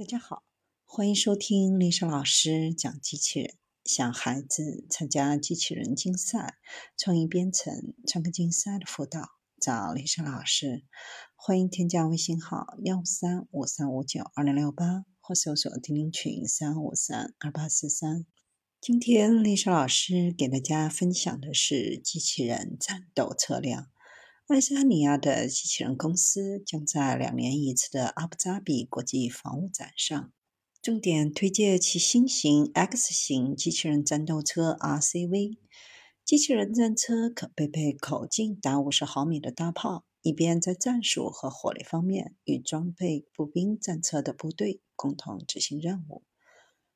大家好，欢迎收听丽莎老师讲机器人。想孩子参加机器人竞赛、创意编程、创客竞赛的辅导，找丽莎老师。欢迎添加微信号幺三五三五九二零六八，或搜索钉钉群三五三二八四三。今天丽莎老师给大家分享的是机器人战斗车辆。爱沙尼亚的机器人公司将在两年一次的阿布扎比国际防务展上，重点推介其新型 X 型机器人战斗车 RCV。机器人战车可配备口径达五十毫米的大炮，以便在战术和火力方面与装备步兵战车的部队共同执行任务。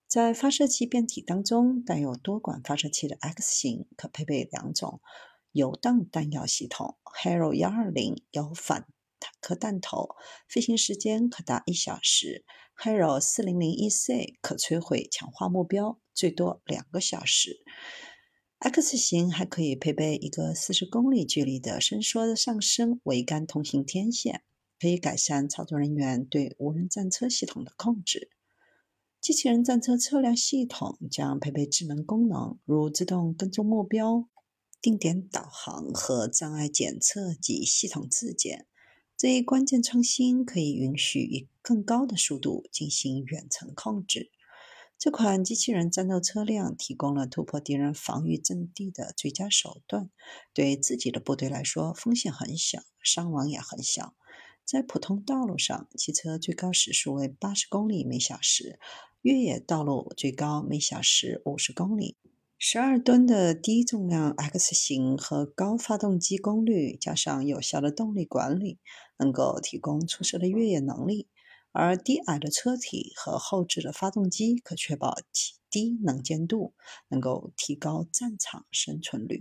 在发射器变体当中，带有多管发射器的 X 型可配备两种。游荡弹药系统 Hero 幺二零有反坦克弹头，飞行时间可达一小时。Hero 四零零一 C 可摧毁强化目标，最多两个小时。X 型还可以配备一个四十公里距离的伸缩上升桅杆通行天线，可以改善操作人员对无人战车系统的控制。机器人战车车辆系统将配备智能功能，如自动跟踪目标。定点导航和障碍检测及系统自检这一关键创新，可以允许以更高的速度进行远程控制。这款机器人战斗车辆提供了突破敌人防御阵地的最佳手段，对自己的部队来说风险很小，伤亡也很小。在普通道路上，汽车最高时速为八十公里每小时，越野道路最高每小时五十公里。十二吨的低重量 X 型和高发动机功率，加上有效的动力管理，能够提供出色的越野能力。而低矮的车体和后置的发动机可确保其低能见度，能够提高战场生存率。